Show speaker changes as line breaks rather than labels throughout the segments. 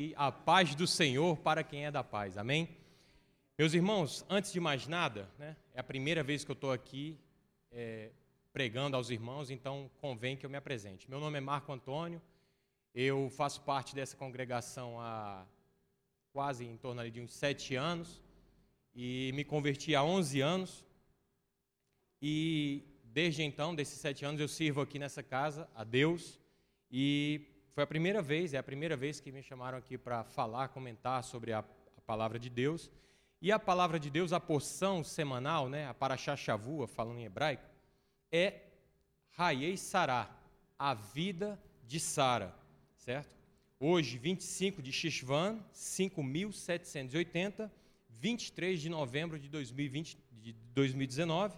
e a paz do Senhor para quem é da paz. Amém? Meus irmãos, antes de mais nada, né, é a primeira vez que eu estou aqui é, pregando aos irmãos, então convém que eu me apresente. Meu nome é Marco Antônio, eu faço parte dessa congregação há quase em torno de uns sete anos e me converti há 11 anos. E desde então, desses sete anos, eu sirvo aqui nessa casa a Deus e foi a primeira vez, é a primeira vez que me chamaram aqui para falar, comentar sobre a, a, palavra de Deus. E a palavra de Deus, a porção semanal, né, a Parashá Shavua, falando em hebraico, é Raiei Sará, a vida de Sara, certo? Hoje, 25 de Shishvan, 5780, 23 de novembro de, 2020, de 2019.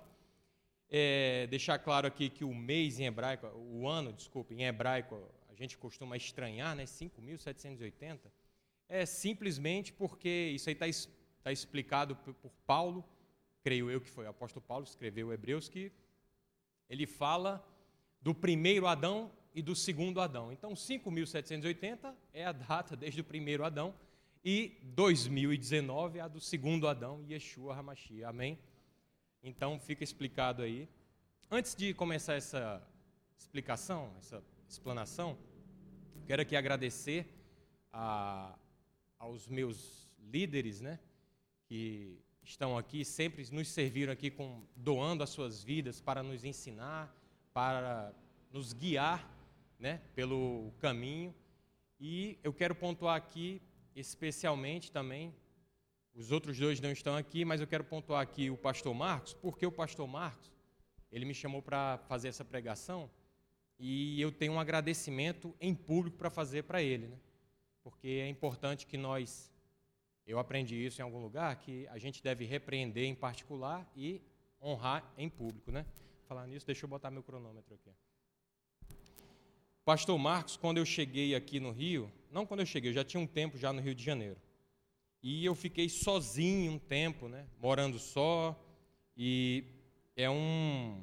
É, deixar claro aqui que o mês em hebraico, o ano, desculpe, em hebraico, gente costuma estranhar, né? 5.780. É simplesmente porque isso aí está tá explicado por, Paulo, creio eu que foi o apóstolo Paulo, escreveu Hebreus, que ele fala do primeiro Adão e do segundo Adão. Então, 5.780 é a data desde o primeiro Adão e 2019 é a do segundo Adão, Yeshua HaMashiach. Amém? Então, fica explicado aí. Antes de começar essa explicação, essa explanação, quero aqui agradecer a, aos meus líderes, né, que estão aqui, sempre nos serviram aqui com doando as suas vidas para nos ensinar, para nos guiar né, pelo caminho. E eu quero pontuar aqui, especialmente também, os outros dois não estão aqui, mas eu quero pontuar aqui o pastor Marcos, porque o pastor Marcos, ele me chamou para fazer essa pregação e eu tenho um agradecimento em público para fazer para ele, né? Porque é importante que nós, eu aprendi isso em algum lugar, que a gente deve repreender em particular e honrar em público, né? Falar nisso, deixa eu botar meu cronômetro aqui. Pastor Marcos, quando eu cheguei aqui no Rio, não quando eu cheguei, eu já tinha um tempo já no Rio de Janeiro. E eu fiquei sozinho um tempo, né, morando só, e é um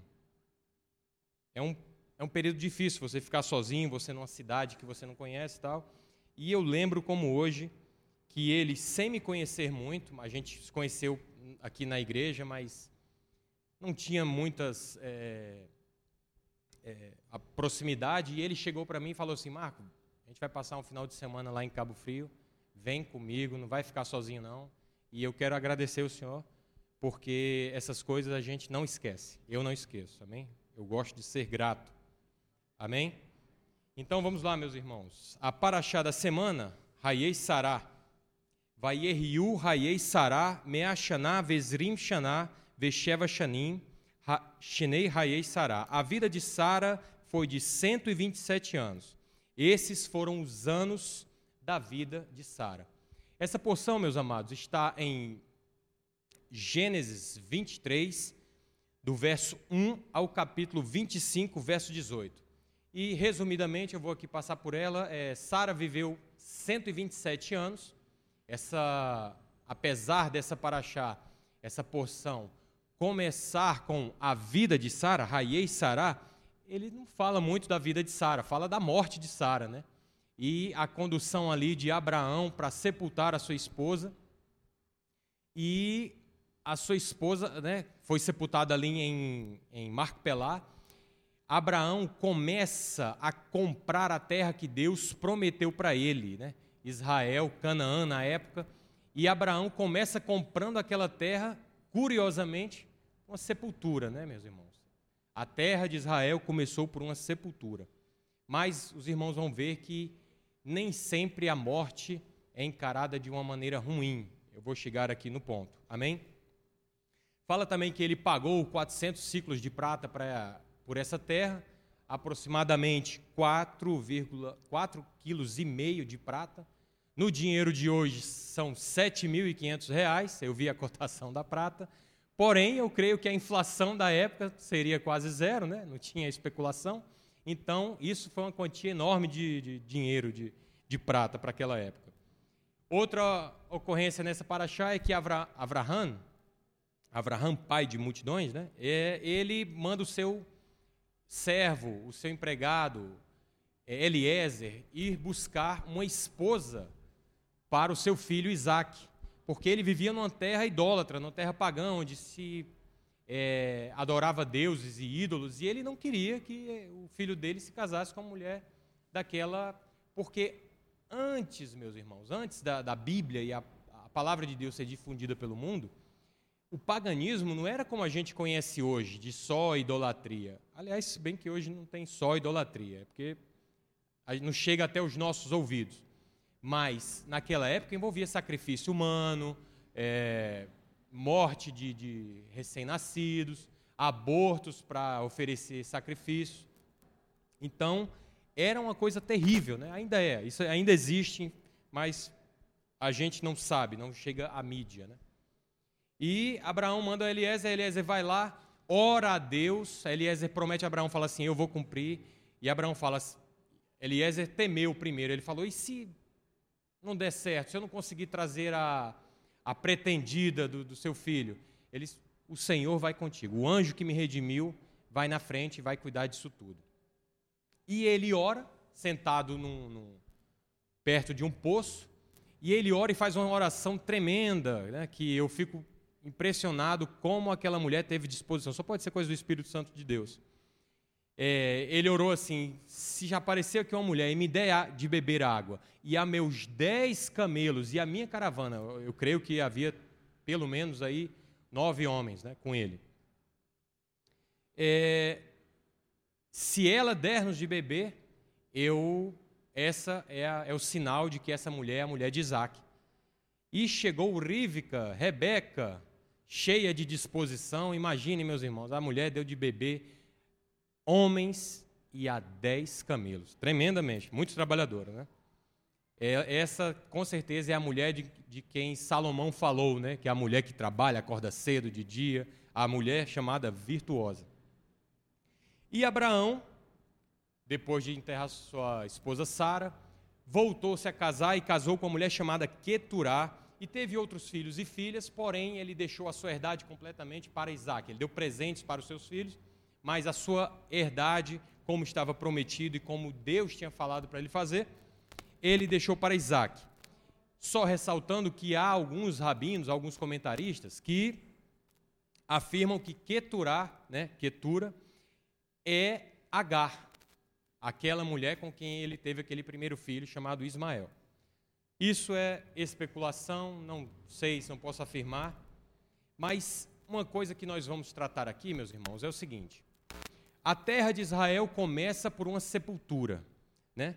é um é um período difícil você ficar sozinho, você numa cidade que você não conhece e tal. E eu lembro como hoje que ele, sem me conhecer muito, a gente se conheceu aqui na igreja, mas não tinha muitas é, é, a proximidade, e ele chegou para mim e falou assim: Marco, a gente vai passar um final de semana lá em Cabo Frio, vem comigo, não vai ficar sozinho não. E eu quero agradecer o senhor, porque essas coisas a gente não esquece. Eu não esqueço, amém? Eu gosto de ser grato, amém? Então vamos lá, meus irmãos. A paraxá da semana, Raiei Sará. Vaierriu Raiei Sará, Meachaná, Vezrim Shaná, Vesheva Shanim, Shinei Raiei Sará. A vida de Sara foi de 127 anos. Esses foram os anos da vida de Sara. Essa porção, meus amados, está em Gênesis 23, do verso 1 ao capítulo 25, verso 18. E, resumidamente, eu vou aqui passar por ela. É, Sara viveu 127 anos. Essa, apesar dessa paraxá, essa porção começar com a vida de Sara, Raiei Sará, ele não fala muito da vida de Sara, fala da morte de Sara, né? E a condução ali de Abraão para sepultar a sua esposa. E a sua esposa né, foi sepultada ali em, em Marpelá. Abraão começa a comprar a terra que Deus prometeu para ele, né? Israel, Canaã na época. E Abraão começa comprando aquela terra, curiosamente, uma sepultura, né, meus irmãos? A terra de Israel começou por uma sepultura. Mas os irmãos vão ver que nem sempre a morte é encarada de uma maneira ruim. Eu vou chegar aqui no ponto. Amém? Fala também que ele pagou 400 ciclos de prata pra, por essa terra, aproximadamente 4,4 quilos e meio de prata. No dinheiro de hoje são 7.500 reais. Eu vi a cotação da prata. Porém, eu creio que a inflação da época seria quase zero, né? não tinha especulação. Então, isso foi uma quantia enorme de, de dinheiro, de, de prata para aquela época. Outra ocorrência nessa paraxá é que Avra, Avraham, Avraham, pai de multidões, né? É, ele manda o seu servo, o seu empregado, é, Eliezer, ir buscar uma esposa para o seu filho Isaac, porque ele vivia numa terra idólatra, numa terra pagã, onde se é, adorava deuses e ídolos, e ele não queria que o filho dele se casasse com uma mulher daquela, porque antes, meus irmãos, antes da, da Bíblia e a, a palavra de Deus ser difundida pelo mundo, o paganismo não era como a gente conhece hoje, de só idolatria. Aliás, se bem que hoje não tem só idolatria, é porque não chega até os nossos ouvidos. Mas, naquela época, envolvia sacrifício humano, é, morte de, de recém-nascidos, abortos para oferecer sacrifício. Então, era uma coisa terrível, né? ainda é, isso ainda existe, mas a gente não sabe, não chega à mídia. Né? E Abraão manda Eliezer, Eliezer vai lá, ora a Deus, Eliezer promete a Abraão, fala assim, eu vou cumprir, e Abraão fala, Eliezer temeu primeiro, ele falou, e se não der certo, se eu não conseguir trazer a, a pretendida do, do seu filho, ele, o Senhor vai contigo, o anjo que me redimiu vai na frente e vai cuidar disso tudo. E ele ora, sentado num, num, perto de um poço, e ele ora e faz uma oração tremenda, né, que eu fico impressionado como aquela mulher teve disposição. Só pode ser coisa do Espírito Santo de Deus. É, ele orou assim: se já aparecer aqui uma mulher e me der de beber água, e a meus dez camelos e a minha caravana, eu creio que havia pelo menos aí nove homens né, com ele. É, se ela der-nos de beber, eu essa é, a, é, o sinal de que essa mulher é a mulher de Isaac. E chegou Rívica, Rebeca, cheia de disposição. Imagine, meus irmãos, a mulher deu de beber homens e a dez camelos. Tremendamente, muito trabalhadora, né? É, essa, com certeza, é a mulher de, de, quem Salomão falou, né? Que é a mulher que trabalha, acorda cedo de dia, a mulher chamada virtuosa. E Abraão, depois de enterrar sua esposa Sara, voltou-se a casar e casou com uma mulher chamada Keturá, e teve outros filhos e filhas, porém ele deixou a sua herdade completamente para Isaac. Ele deu presentes para os seus filhos, mas a sua herdade, como estava prometido e como Deus tinha falado para ele fazer, ele deixou para Isaac. Só ressaltando que há alguns rabinos, alguns comentaristas, que afirmam que Keturá, né, Ketura, é Agar, aquela mulher com quem ele teve aquele primeiro filho chamado Ismael. Isso é especulação, não sei se não posso afirmar, mas uma coisa que nós vamos tratar aqui, meus irmãos, é o seguinte: a terra de Israel começa por uma sepultura, né?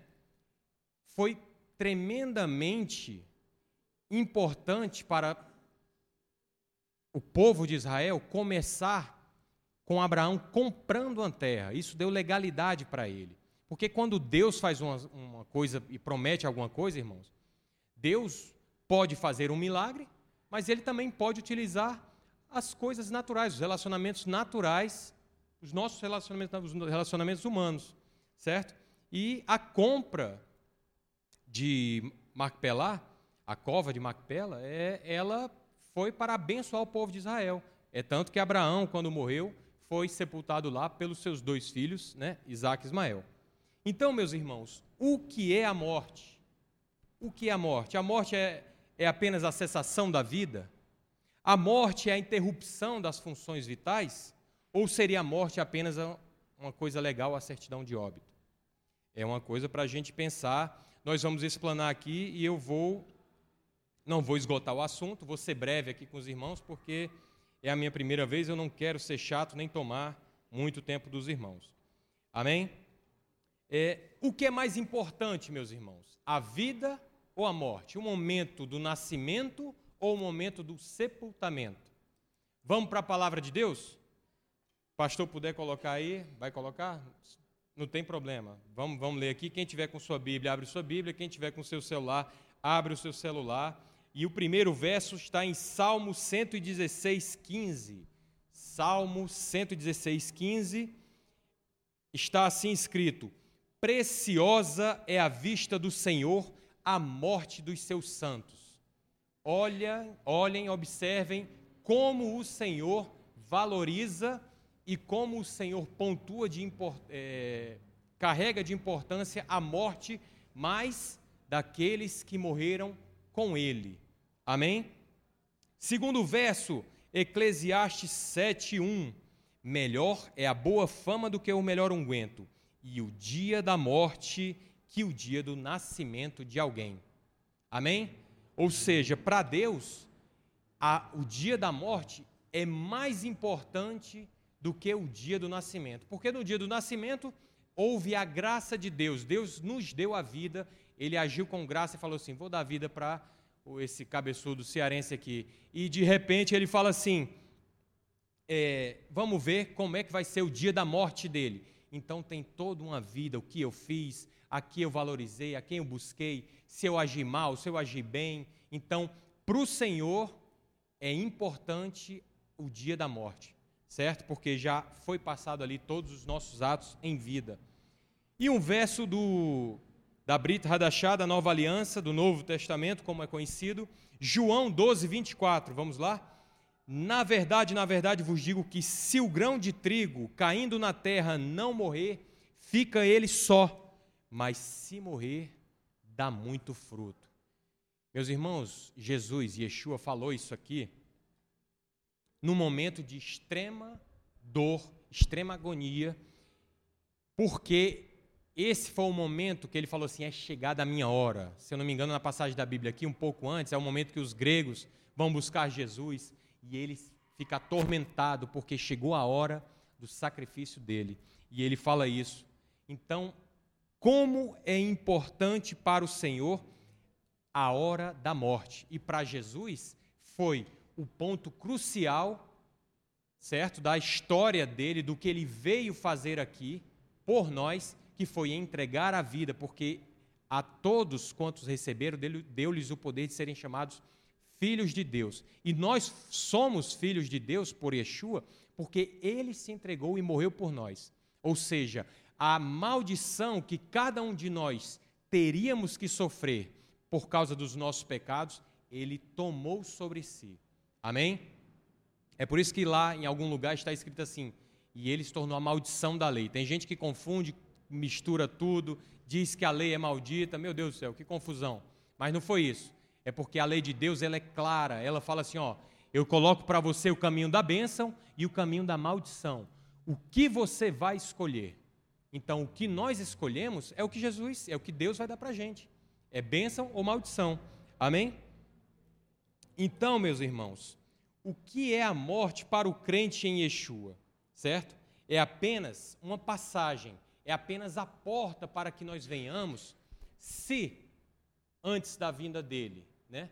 Foi tremendamente importante para o povo de Israel começar com Abraão comprando uma terra. Isso deu legalidade para ele. Porque quando Deus faz uma, uma coisa e promete alguma coisa, irmãos, Deus pode fazer um milagre, mas ele também pode utilizar as coisas naturais, os relacionamentos naturais, os nossos relacionamentos, os relacionamentos humanos, certo? E a compra de Macpelá, a cova de Macpela, é, ela foi para abençoar o povo de Israel. É tanto que Abraão, quando morreu, foi sepultado lá pelos seus dois filhos, né, Isaac e Ismael. Então, meus irmãos, o que é a morte? O que é a morte? A morte é, é apenas a cessação da vida? A morte é a interrupção das funções vitais? Ou seria a morte apenas uma coisa legal, a certidão de óbito? É uma coisa para a gente pensar. Nós vamos explanar aqui e eu vou, não vou esgotar o assunto, vou ser breve aqui com os irmãos, porque é a minha primeira vez, eu não quero ser chato nem tomar muito tempo dos irmãos. Amém? É, o que é mais importante, meus irmãos? A vida ou a morte? O momento do nascimento ou o momento do sepultamento? Vamos para a palavra de Deus? Pastor, puder colocar aí, vai colocar? Não tem problema. Vamos, vamos ler aqui. Quem tiver com sua Bíblia, abre sua Bíblia. Quem tiver com seu celular, abre o seu celular. E o primeiro verso está em Salmo 116, 15. Salmo 116, 15. Está assim escrito: Preciosa é a vista do Senhor a morte dos seus santos. Olha, olhem, observem como o Senhor valoriza e como o Senhor pontua de é, carrega de importância a morte mais daqueles que morreram com ele. Amém? Segundo verso, Eclesiastes 7:1. Melhor é a boa fama do que o melhor unguento, e o dia da morte que o dia do nascimento de alguém. Amém? Ou seja, para Deus, a, o dia da morte é mais importante do que o dia do nascimento. Porque no dia do nascimento houve a graça de Deus. Deus nos deu a vida, ele agiu com graça e falou assim: vou dar vida para esse cabeçudo cearense aqui. E de repente ele fala assim: é, vamos ver como é que vai ser o dia da morte dele. Então tem toda uma vida, o que eu fiz, a que eu valorizei, a quem eu busquei, se eu agi mal, se eu agi bem. Então, para o Senhor é importante o dia da morte, certo? Porque já foi passado ali todos os nossos atos em vida. E um verso do da Brit Hadashah, da Nova Aliança, do Novo Testamento, como é conhecido, João 12, 24, vamos lá? Na verdade, na verdade vos digo que se o grão de trigo caindo na terra não morrer, fica ele só, mas se morrer, dá muito fruto. Meus irmãos, Jesus, Yeshua falou isso aqui num momento de extrema dor, extrema agonia, porque esse foi o momento que ele falou assim: é chegada a minha hora. Se eu não me engano, na passagem da Bíblia aqui, um pouco antes, é o momento que os gregos vão buscar Jesus e ele fica atormentado porque chegou a hora do sacrifício dele. E ele fala isso. Então, como é importante para o Senhor a hora da morte. E para Jesus foi o ponto crucial, certo, da história dele, do que ele veio fazer aqui por nós que foi entregar a vida, porque a todos quantos receberam, deu-lhes o poder de serem chamados filhos de Deus. E nós somos filhos de Deus por Yeshua, porque ele se entregou e morreu por nós. Ou seja, a maldição que cada um de nós teríamos que sofrer por causa dos nossos pecados, ele tomou sobre si. Amém? É por isso que lá em algum lugar está escrito assim: e ele se tornou a maldição da lei. Tem gente que confunde mistura tudo, diz que a lei é maldita. Meu Deus do céu, que confusão. Mas não foi isso. É porque a lei de Deus ela é clara. Ela fala assim: ó, eu coloco para você o caminho da bênção e o caminho da maldição. O que você vai escolher? Então, o que nós escolhemos é o que Jesus, é o que Deus vai dar para a gente. É bênção ou maldição. Amém? Então, meus irmãos, o que é a morte para o crente em Yeshua? Certo? É apenas uma passagem é apenas a porta para que nós venhamos, se antes da vinda dele, né,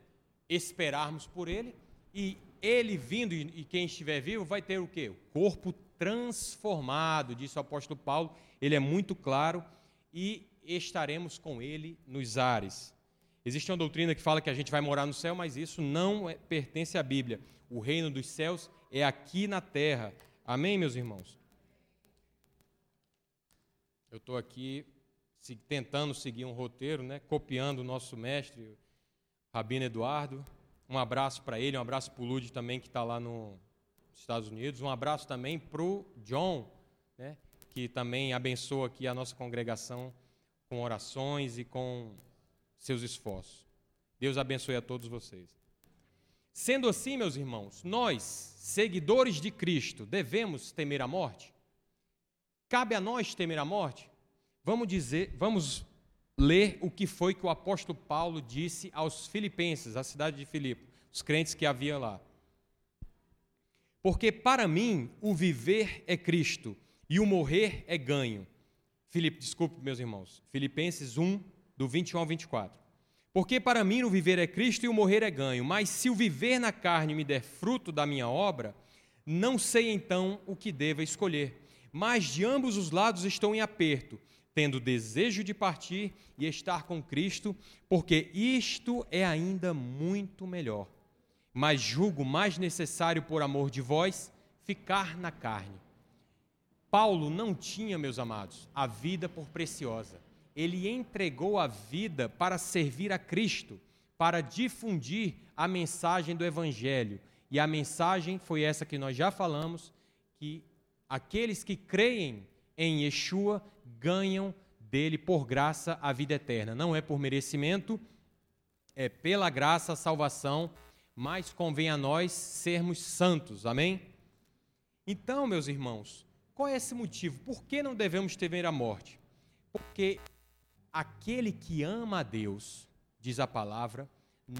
esperarmos por ele e ele vindo e quem estiver vivo vai ter o quê? O corpo transformado, disse o apóstolo Paulo, ele é muito claro e estaremos com ele nos ares. Existe uma doutrina que fala que a gente vai morar no céu, mas isso não é, pertence à Bíblia. O reino dos céus é aqui na terra. Amém, meus irmãos? Eu estou aqui se, tentando seguir um roteiro, né, copiando o nosso mestre, Rabino Eduardo. Um abraço para ele, um abraço para o Lud também, que está lá nos Estados Unidos. Um abraço também para o John, né, que também abençoa aqui a nossa congregação com orações e com seus esforços. Deus abençoe a todos vocês. Sendo assim, meus irmãos, nós, seguidores de Cristo, devemos temer a morte? Cabe a nós temer a morte? Vamos dizer, vamos ler o que foi que o apóstolo Paulo disse aos filipenses, à cidade de Filipe, os crentes que havia lá. Porque para mim o viver é Cristo e o morrer é ganho. Filipe, desculpe, meus irmãos. Filipenses 1, do 21 ao 24. Porque para mim o viver é Cristo e o morrer é ganho, mas se o viver na carne me der fruto da minha obra, não sei então o que deva escolher mas de ambos os lados estou em aperto, tendo desejo de partir e estar com Cristo, porque isto é ainda muito melhor. Mas julgo mais necessário, por amor de vós, ficar na carne. Paulo não tinha, meus amados, a vida por preciosa. Ele entregou a vida para servir a Cristo, para difundir a mensagem do Evangelho. E a mensagem foi essa que nós já falamos, que aqueles que creem em Yeshua ganham dele por graça a vida eterna. Não é por merecimento, é pela graça a salvação, mas convém a nós sermos santos. Amém? Então, meus irmãos, qual é esse motivo? Por que não devemos temer a morte? Porque aquele que ama a Deus, diz a palavra,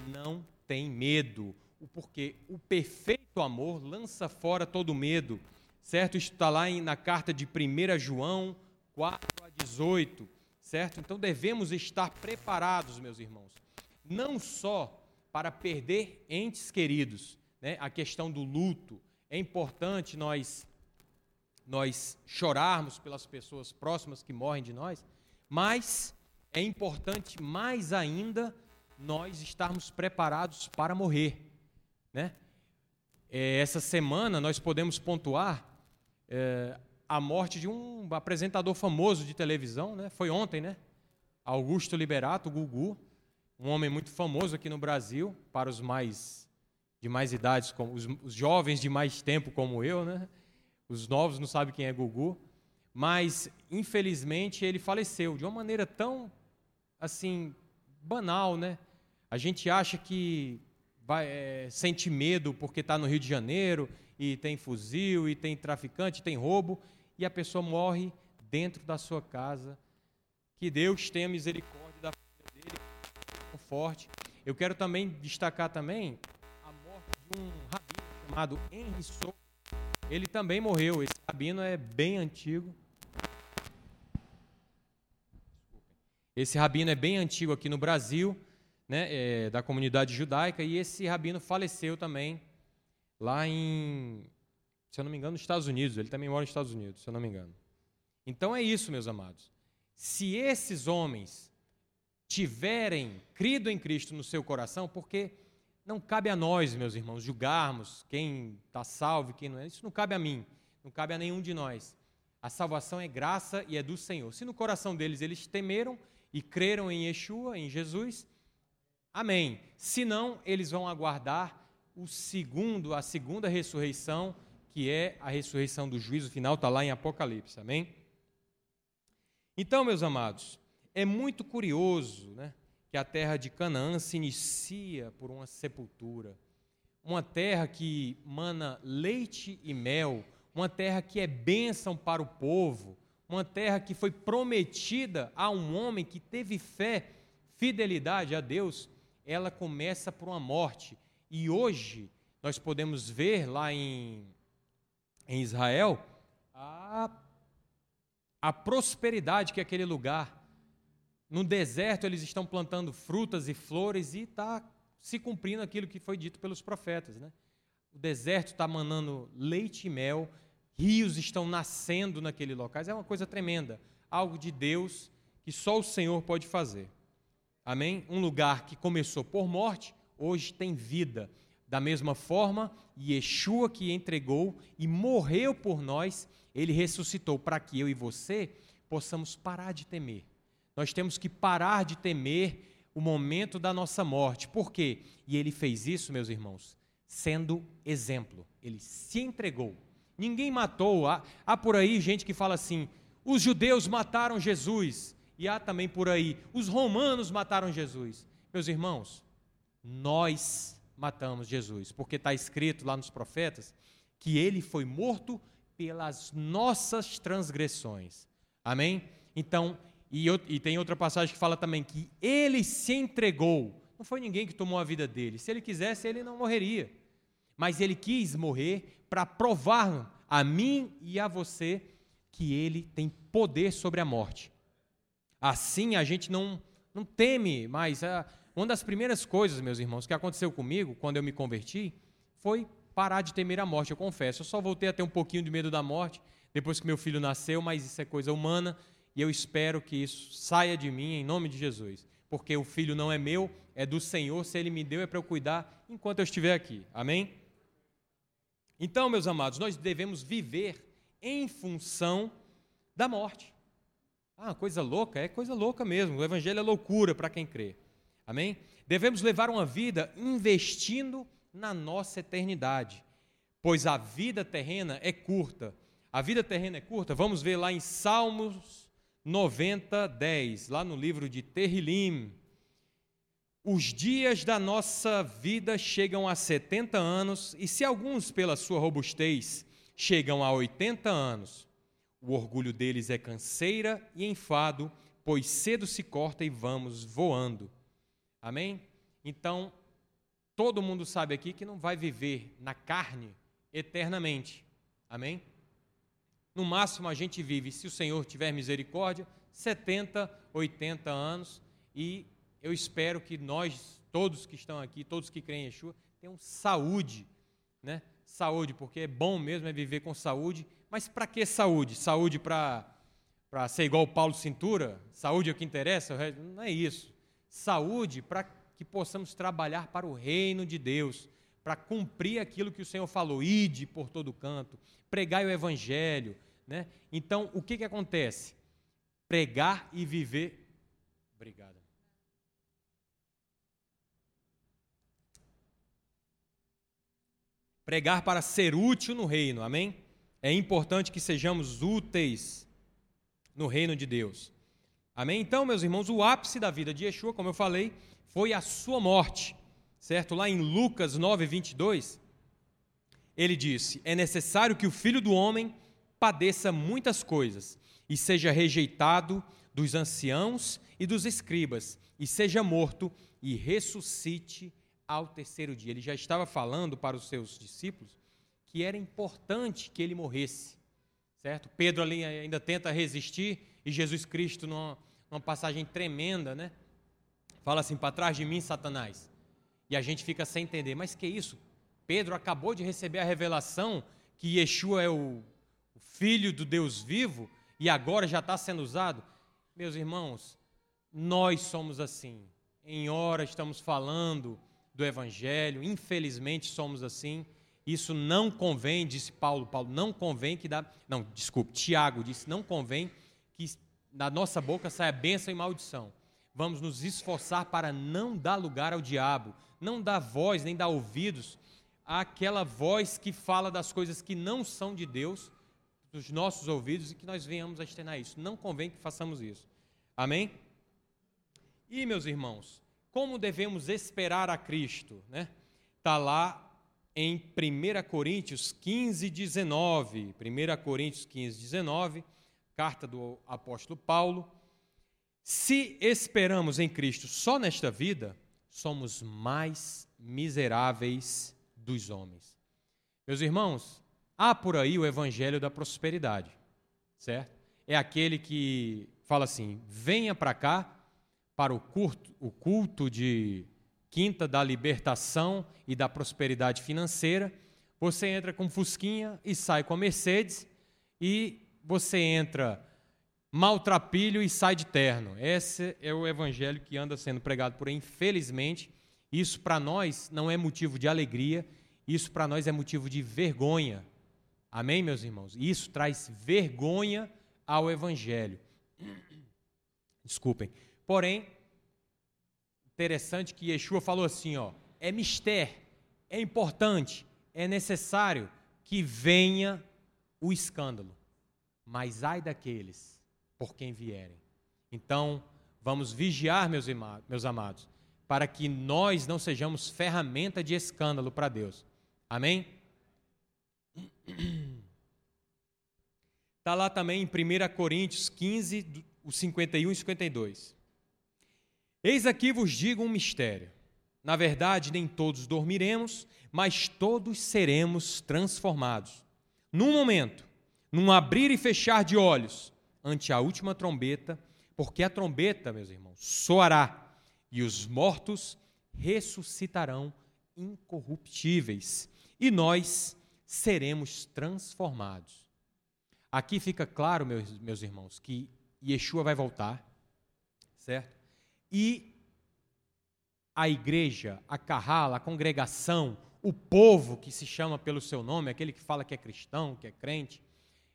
não tem medo. Porque o perfeito amor lança fora todo medo. Certo? Isso está lá na carta de 1 João 4 a 18. Certo? Então devemos estar preparados, meus irmãos. Não só para perder entes queridos, né? a questão do luto, é importante nós nós chorarmos pelas pessoas próximas que morrem de nós, mas é importante mais ainda nós estarmos preparados para morrer, né? É, essa semana nós podemos pontuar é, a morte de um apresentador famoso de televisão, né? Foi ontem, né? Augusto Liberato, Gugu, um homem muito famoso aqui no Brasil para os mais de mais idades, como os, os, jovens de mais tempo como eu, né? Os novos não sabem quem é Gugu, mas infelizmente ele faleceu de uma maneira tão assim banal, né? A gente acha que vai, é, sente medo porque está no Rio de Janeiro e tem fuzil e tem traficante, tem roubo e a pessoa morre dentro da sua casa. Que Deus tenha misericórdia da família dele, forte. Eu quero também destacar também um rabino chamado Henry Souza. Ele também morreu. Esse rabino é bem antigo. Esse rabino é bem antigo aqui no Brasil, né, é, da comunidade judaica, e esse rabino faleceu também lá em, se eu não me engano, nos Estados Unidos. Ele também mora nos Estados Unidos, se eu não me engano. Então é isso, meus amados. Se esses homens tiverem crido em Cristo no seu coração, porque não cabe a nós, meus irmãos, julgarmos quem está salvo e quem não é. Isso não cabe a mim, não cabe a nenhum de nós. A salvação é graça e é do Senhor. Se no coração deles eles temeram e creram em Yeshua, em Jesus, amém. Se não, eles vão aguardar o segundo, a segunda ressurreição, que é a ressurreição do juízo final, está lá em Apocalipse, amém? Então, meus amados, é muito curioso, né? que a terra de Canaã se inicia por uma sepultura. Uma terra que mana leite e mel, uma terra que é bênção para o povo, uma terra que foi prometida a um homem que teve fé, fidelidade a Deus, ela começa por uma morte. E hoje nós podemos ver lá em, em Israel a, a prosperidade que aquele lugar no deserto eles estão plantando frutas e flores e está se cumprindo aquilo que foi dito pelos profetas. Né? O deserto está manando leite e mel, rios estão nascendo naquele local. É uma coisa tremenda, algo de Deus que só o Senhor pode fazer. Amém? Um lugar que começou por morte, hoje tem vida. Da mesma forma, Yeshua que entregou e morreu por nós, ele ressuscitou para que eu e você possamos parar de temer nós temos que parar de temer o momento da nossa morte. Por quê? E ele fez isso, meus irmãos, sendo exemplo. Ele se entregou. Ninguém matou. Há, há por aí gente que fala assim: os judeus mataram Jesus. E há também por aí: os romanos mataram Jesus. Meus irmãos, nós matamos Jesus, porque está escrito lá nos profetas que ele foi morto pelas nossas transgressões. Amém? Então, e, e tem outra passagem que fala também que ele se entregou. Não foi ninguém que tomou a vida dele. Se ele quisesse, ele não morreria. Mas ele quis morrer para provar a mim e a você que ele tem poder sobre a morte. Assim a gente não, não teme mais. Ah, uma das primeiras coisas, meus irmãos, que aconteceu comigo quando eu me converti foi parar de temer a morte, eu confesso. Eu só voltei a ter um pouquinho de medo da morte depois que meu filho nasceu, mas isso é coisa humana e eu espero que isso saia de mim em nome de Jesus, porque o filho não é meu, é do Senhor, se ele me deu é para eu cuidar enquanto eu estiver aqui. Amém? Então, meus amados, nós devemos viver em função da morte. Ah, coisa louca, é coisa louca mesmo. O evangelho é loucura para quem crê. Amém? Devemos levar uma vida investindo na nossa eternidade, pois a vida terrena é curta. A vida terrena é curta. Vamos ver lá em Salmos 90, 10, lá no livro de Terrilim. os dias da nossa vida chegam a 70 anos, e se alguns, pela sua robustez, chegam a 80 anos, o orgulho deles é canseira e enfado, pois cedo se corta e vamos voando. Amém? Então, todo mundo sabe aqui que não vai viver na carne eternamente. Amém? No máximo a gente vive, se o Senhor tiver misericórdia, 70, 80 anos e eu espero que nós, todos que estão aqui, todos que creem em Yeshua, tenham saúde, né? Saúde, porque é bom mesmo é viver com saúde, mas para que saúde? Saúde para ser igual o Paulo Cintura? Saúde é o que interessa? Não é isso. Saúde para que possamos trabalhar para o reino de Deus, para cumprir aquilo que o Senhor falou, ide por todo canto, pregai o evangelho, né? Então, o que que acontece? Pregar e viver. Obrigado. pregar para ser útil no reino, amém? É importante que sejamos úteis no reino de Deus. Amém? Então, meus irmãos, o ápice da vida de Yeshua, como eu falei, foi a sua morte, certo? Lá em Lucas 9, 22, ele disse: É necessário que o filho do homem padeça muitas coisas e seja rejeitado dos anciãos e dos escribas, e seja morto e ressuscite ao terceiro dia. Ele já estava falando para os seus discípulos que era importante que ele morresse, certo? Pedro ali ainda tenta resistir e Jesus Cristo, numa, numa passagem tremenda, né? Fala assim: para trás de mim, Satanás. E a gente fica sem entender, mas que isso? Pedro acabou de receber a revelação que Yeshua é o Filho do Deus vivo e agora já está sendo usado. Meus irmãos, nós somos assim. Em hora estamos falando do Evangelho, infelizmente somos assim. Isso não convém, disse Paulo. Paulo, não convém que dá. Não, desculpe, Tiago disse: não convém que da nossa boca saia bênção e maldição. Vamos nos esforçar para não dar lugar ao diabo, não dar voz nem dar ouvidos àquela voz que fala das coisas que não são de Deus, dos nossos ouvidos e que nós venhamos a externar isso. Não convém que façamos isso. Amém? E, meus irmãos, como devemos esperar a Cristo? Está né? Tá lá em 1 Coríntios 15, 19. 1 Coríntios 15, 19, carta do apóstolo Paulo. Se esperamos em Cristo só nesta vida, somos mais miseráveis dos homens. Meus irmãos, há por aí o evangelho da prosperidade, certo? É aquele que fala assim: venha para cá para o culto, o culto de quinta da libertação e da prosperidade financeira, você entra com Fusquinha e sai com a Mercedes, e você entra maltrapilho e sai de terno. Esse é o evangelho que anda sendo pregado por aí, infelizmente. Isso para nós não é motivo de alegria, isso para nós é motivo de vergonha. Amém, meus irmãos? Isso traz vergonha ao evangelho. Desculpem. Porém, interessante que Yeshua falou assim, ó, é mistério, é importante, é necessário que venha o escândalo, mas ai daqueles por quem vierem. Então, vamos vigiar, meus, meus amados, para que nós não sejamos ferramenta de escândalo para Deus. Amém? Está lá também em 1 Coríntios 15, os 51 e 52. Eis aqui vos digo um mistério. Na verdade, nem todos dormiremos, mas todos seremos transformados. Num momento, num abrir e fechar de olhos, ante a última trombeta, porque a trombeta, meus irmãos, soará, e os mortos ressuscitarão incorruptíveis, e nós seremos transformados. Aqui fica claro, meus, meus irmãos, que Yeshua vai voltar, certo? E a igreja, a carrala, a congregação, o povo que se chama pelo seu nome, aquele que fala que é cristão, que é crente,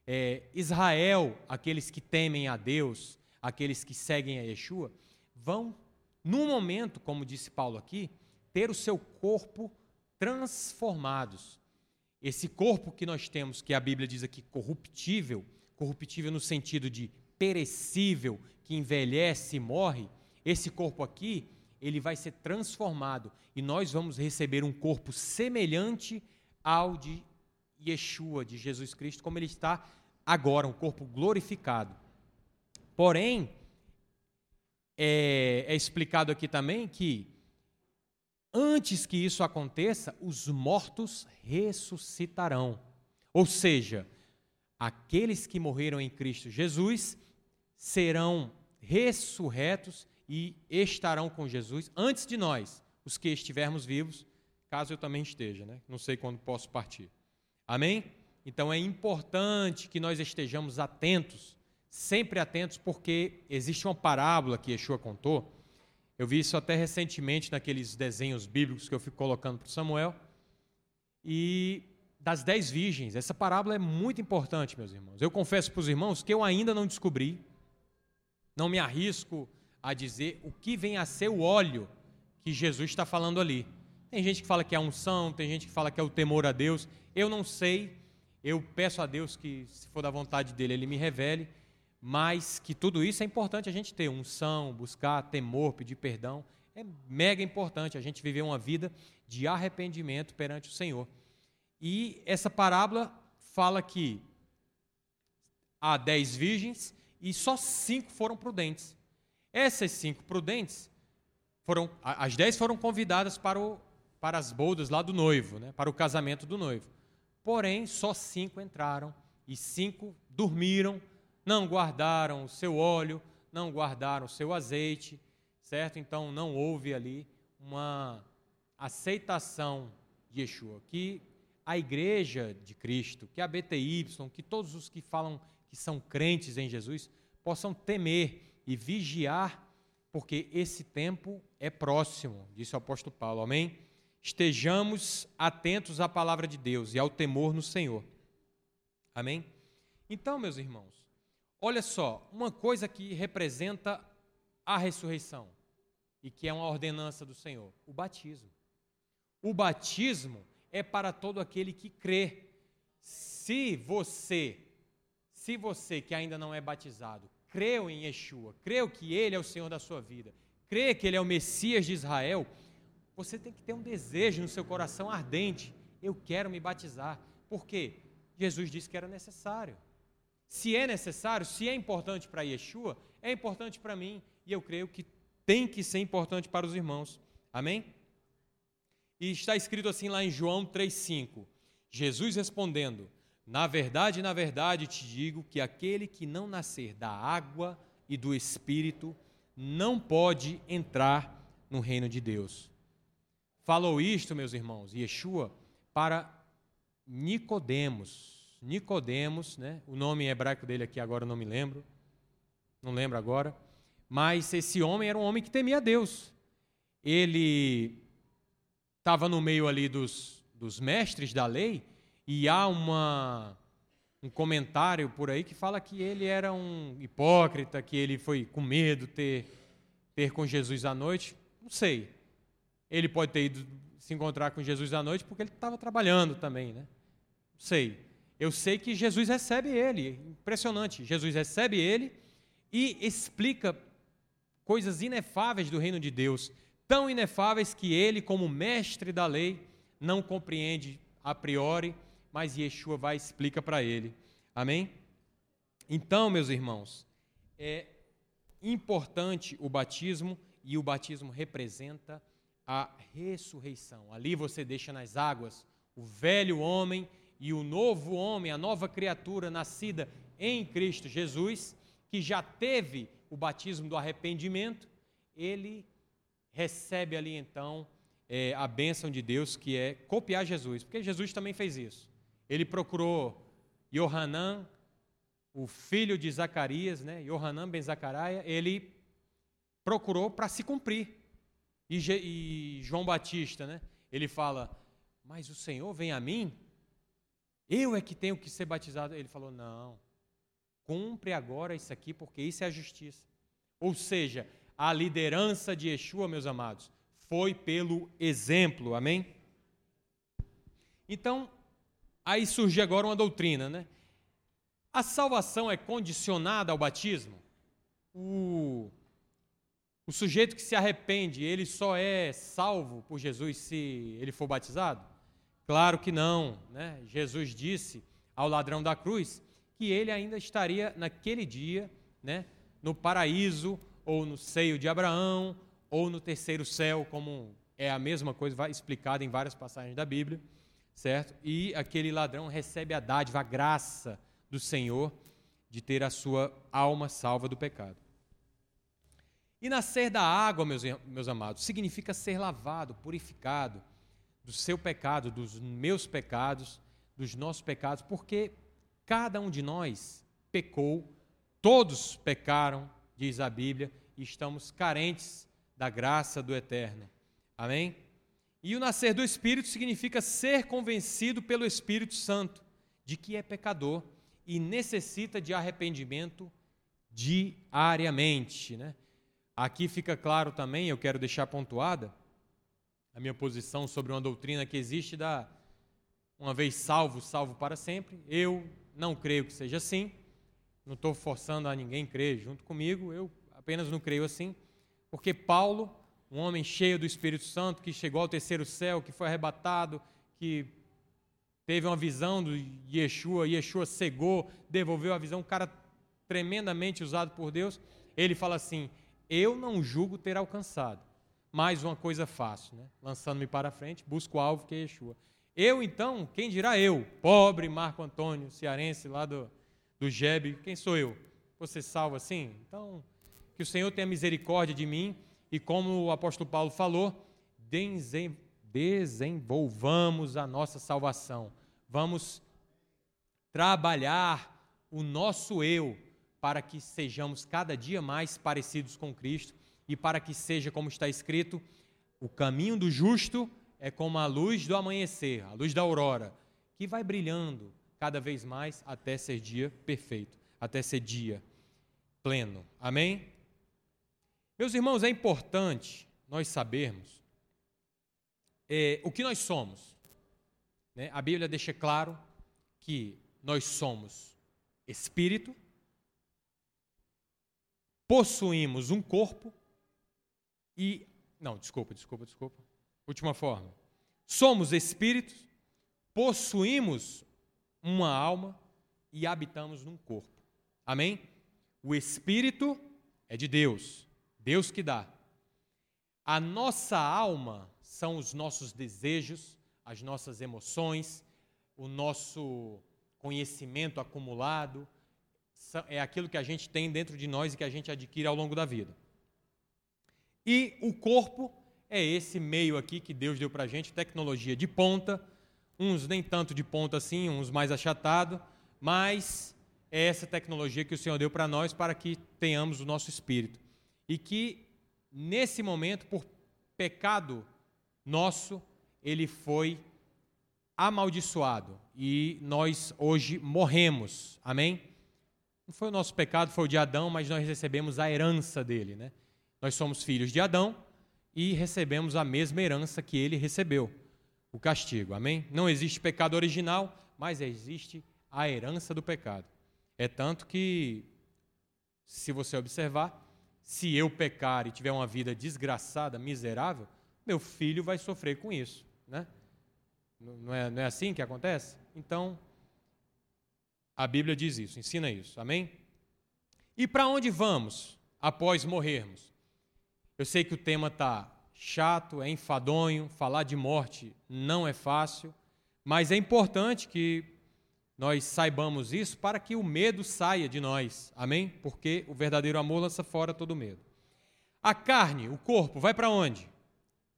é, Israel, aqueles que temem a Deus, aqueles que seguem a Yeshua, vão, num momento, como disse Paulo aqui, ter o seu corpo transformados. Esse corpo que nós temos, que a Bíblia diz aqui corruptível, corruptível no sentido de perecível, que envelhece e morre, esse corpo aqui,
ele vai ser transformado e nós vamos receber um corpo semelhante ao de Yeshua, de Jesus Cristo, como ele está agora, um corpo glorificado. Porém, é, é explicado aqui também que antes que isso aconteça, os mortos ressuscitarão. Ou seja, aqueles que morreram em Cristo Jesus serão ressurretos e estarão com Jesus antes de nós, os que estivermos vivos, caso eu também esteja, né? Não sei quando posso partir. Amém? Então é importante que nós estejamos atentos, sempre atentos, porque existe uma parábola que Yeshua contou. Eu vi isso até recentemente naqueles desenhos bíblicos que eu fico colocando para Samuel. E das dez virgens, essa parábola é muito importante, meus irmãos. Eu confesso para os irmãos que eu ainda não descobri, não me arrisco a dizer o que vem a ser o óleo que Jesus está falando ali. Tem gente que fala que é a unção, tem gente que fala que é o temor a Deus. Eu não sei. Eu peço a Deus que, se for da vontade dele, ele me revele. Mas que tudo isso é importante a gente ter unção, buscar temor, pedir perdão. É mega importante a gente viver uma vida de arrependimento perante o Senhor. E essa parábola fala que há dez virgens e só cinco foram prudentes. Essas cinco prudentes foram, as dez foram convidadas para, o, para as bodas lá do noivo, né, para o casamento do noivo. Porém, só cinco entraram e cinco dormiram, não guardaram o seu óleo, não guardaram o seu azeite, certo? Então não houve ali uma aceitação de Yeshua. Que a igreja de Cristo, que a BTY, que todos os que falam que são crentes em Jesus possam temer e vigiar, porque esse tempo é próximo, disse o apóstolo Paulo. Amém? Estejamos atentos à palavra de Deus e ao temor no Senhor. Amém? Então, meus irmãos, olha só, uma coisa que representa a ressurreição e que é uma ordenança do Senhor: o batismo. O batismo é para todo aquele que crê. Se você, se você que ainda não é batizado, creu em Yeshua, creu que Ele é o Senhor da sua vida, crê que Ele é o Messias de Israel, você tem que ter um desejo no seu coração ardente. Eu quero me batizar. Por quê? Jesus disse que era necessário. Se é necessário, se é importante para Yeshua, é importante para mim. E eu creio que tem que ser importante para os irmãos. Amém? E está escrito assim lá em João 3,5: Jesus respondendo: na verdade, na verdade te digo que aquele que não nascer da água e do espírito não pode entrar no reino de Deus. Falou isto, meus irmãos, Yeshua, para Nicodemos. Nicodemos, né? O nome hebraico dele aqui agora eu não me lembro. Não lembro agora. Mas esse homem era um homem que temia Deus. Ele estava no meio ali dos, dos mestres da lei e há uma, um comentário por aí que fala que ele era um hipócrita, que ele foi com medo ter, ter com Jesus à noite. Não sei. Ele pode ter ido se encontrar com Jesus à noite porque ele estava trabalhando também, né? Não sei. Eu sei que Jesus recebe ele. Impressionante. Jesus recebe ele e explica coisas inefáveis do reino de Deus, tão inefáveis que ele, como mestre da lei, não compreende a priori mas Yeshua vai e explica para ele. Amém? Então, meus irmãos, é importante o batismo e o batismo representa a ressurreição. Ali você deixa nas águas o velho homem e o novo homem, a nova criatura nascida em Cristo Jesus, que já teve o batismo do arrependimento, ele recebe ali então é, a bênção de Deus, que é copiar Jesus, porque Jesus também fez isso. Ele procurou Yohanan, o filho de Zacarias, né? Yohanan ben Zacaraia, ele procurou para se cumprir. E, e, João Batista, né? Ele fala: Mas o Senhor vem a mim? Eu é que tenho que ser batizado. Ele falou: Não, cumpre agora isso aqui, porque isso é a justiça. Ou seja, a liderança de Yeshua, meus amados, foi pelo exemplo, amém? Então, Aí surge agora uma doutrina, né? A salvação é condicionada ao batismo? O, O sujeito que se arrepende, ele só é salvo por Jesus se ele for batizado? Claro que não. Né? Jesus disse ao ladrão da cruz que ele ainda estaria naquele dia né, no paraíso, ou no seio de Abraão, ou no terceiro céu, como é a mesma coisa explicada em várias passagens da Bíblia, certo? E aquele ladrão recebe a dádiva, a graça do Senhor de ter a sua alma salva do pecado. E nascer da água, meus, meus amados, significa ser lavado, purificado do seu pecado, dos meus pecados, dos nossos pecados, porque cada um de nós pecou, todos pecaram, diz a Bíblia, e estamos carentes da graça do Eterno. Amém? E o nascer do Espírito significa ser convencido pelo Espírito Santo de que é pecador e necessita de arrependimento diariamente, né? Aqui fica claro também, eu quero deixar pontuada a minha posição sobre uma doutrina que existe da uma vez salvo, salvo para sempre. Eu não creio que seja assim. Não estou forçando a ninguém crer junto comigo, eu apenas não creio assim, porque Paulo, um homem cheio do Espírito Santo, que chegou ao terceiro céu, que foi arrebatado, que teve uma visão do Yeshua, Yeshua cegou, devolveu a visão, um cara tremendamente usado por Deus, ele fala assim: eu não julgo ter alcançado, mais uma coisa faço, né? lançando-me para frente, busco o alvo que é Yeshua. Eu, então, quem dirá eu, pobre Marco Antônio, cearense lá do, do Jebe, quem sou eu? Você salva assim? Então, que o Senhor tenha misericórdia de mim e, como o apóstolo Paulo falou, desenvolvamos a nossa salvação. Vamos trabalhar o nosso eu para que sejamos cada dia mais parecidos com Cristo e para que seja como está escrito: o caminho do justo é como a luz do amanhecer, a luz da aurora, que vai brilhando cada vez mais até ser dia perfeito, até ser dia pleno. Amém? Meus irmãos, é importante nós sabermos é, o que nós somos. Né? A Bíblia deixa claro que nós somos espírito, possuímos um corpo e. Não, desculpa, desculpa, desculpa. Última forma. Somos espíritos, possuímos uma alma e habitamos num corpo. Amém? O espírito é de Deus, Deus que dá. A nossa alma são os nossos desejos, as nossas emoções, o nosso conhecimento acumulado, é aquilo que a gente tem dentro de nós e que a gente adquire ao longo da vida. E o corpo é esse meio aqui que Deus deu para a gente, tecnologia de ponta, uns nem tanto de ponta assim, uns mais achatado, mas é essa tecnologia que o Senhor deu para nós para que tenhamos o nosso espírito. E que, nesse momento, por pecado nosso, ele foi amaldiçoado e nós hoje morremos. Amém? Não foi o nosso pecado, foi o de Adão, mas nós recebemos a herança dele, né? Nós somos filhos de Adão e recebemos a mesma herança que ele recebeu, o castigo. Amém? Não existe pecado original, mas existe a herança do pecado. É tanto que, se você observar, se eu pecar e tiver uma vida desgraçada, miserável, meu filho vai sofrer com isso, né? Não é, não é assim que acontece? Então, a Bíblia diz isso, ensina isso. Amém? E para onde vamos após morrermos? Eu sei que o tema está chato, é enfadonho, falar de morte não é fácil, mas é importante que nós saibamos isso para que o medo saia de nós. Amém? Porque o verdadeiro amor lança fora todo medo. A carne, o corpo, vai para onde?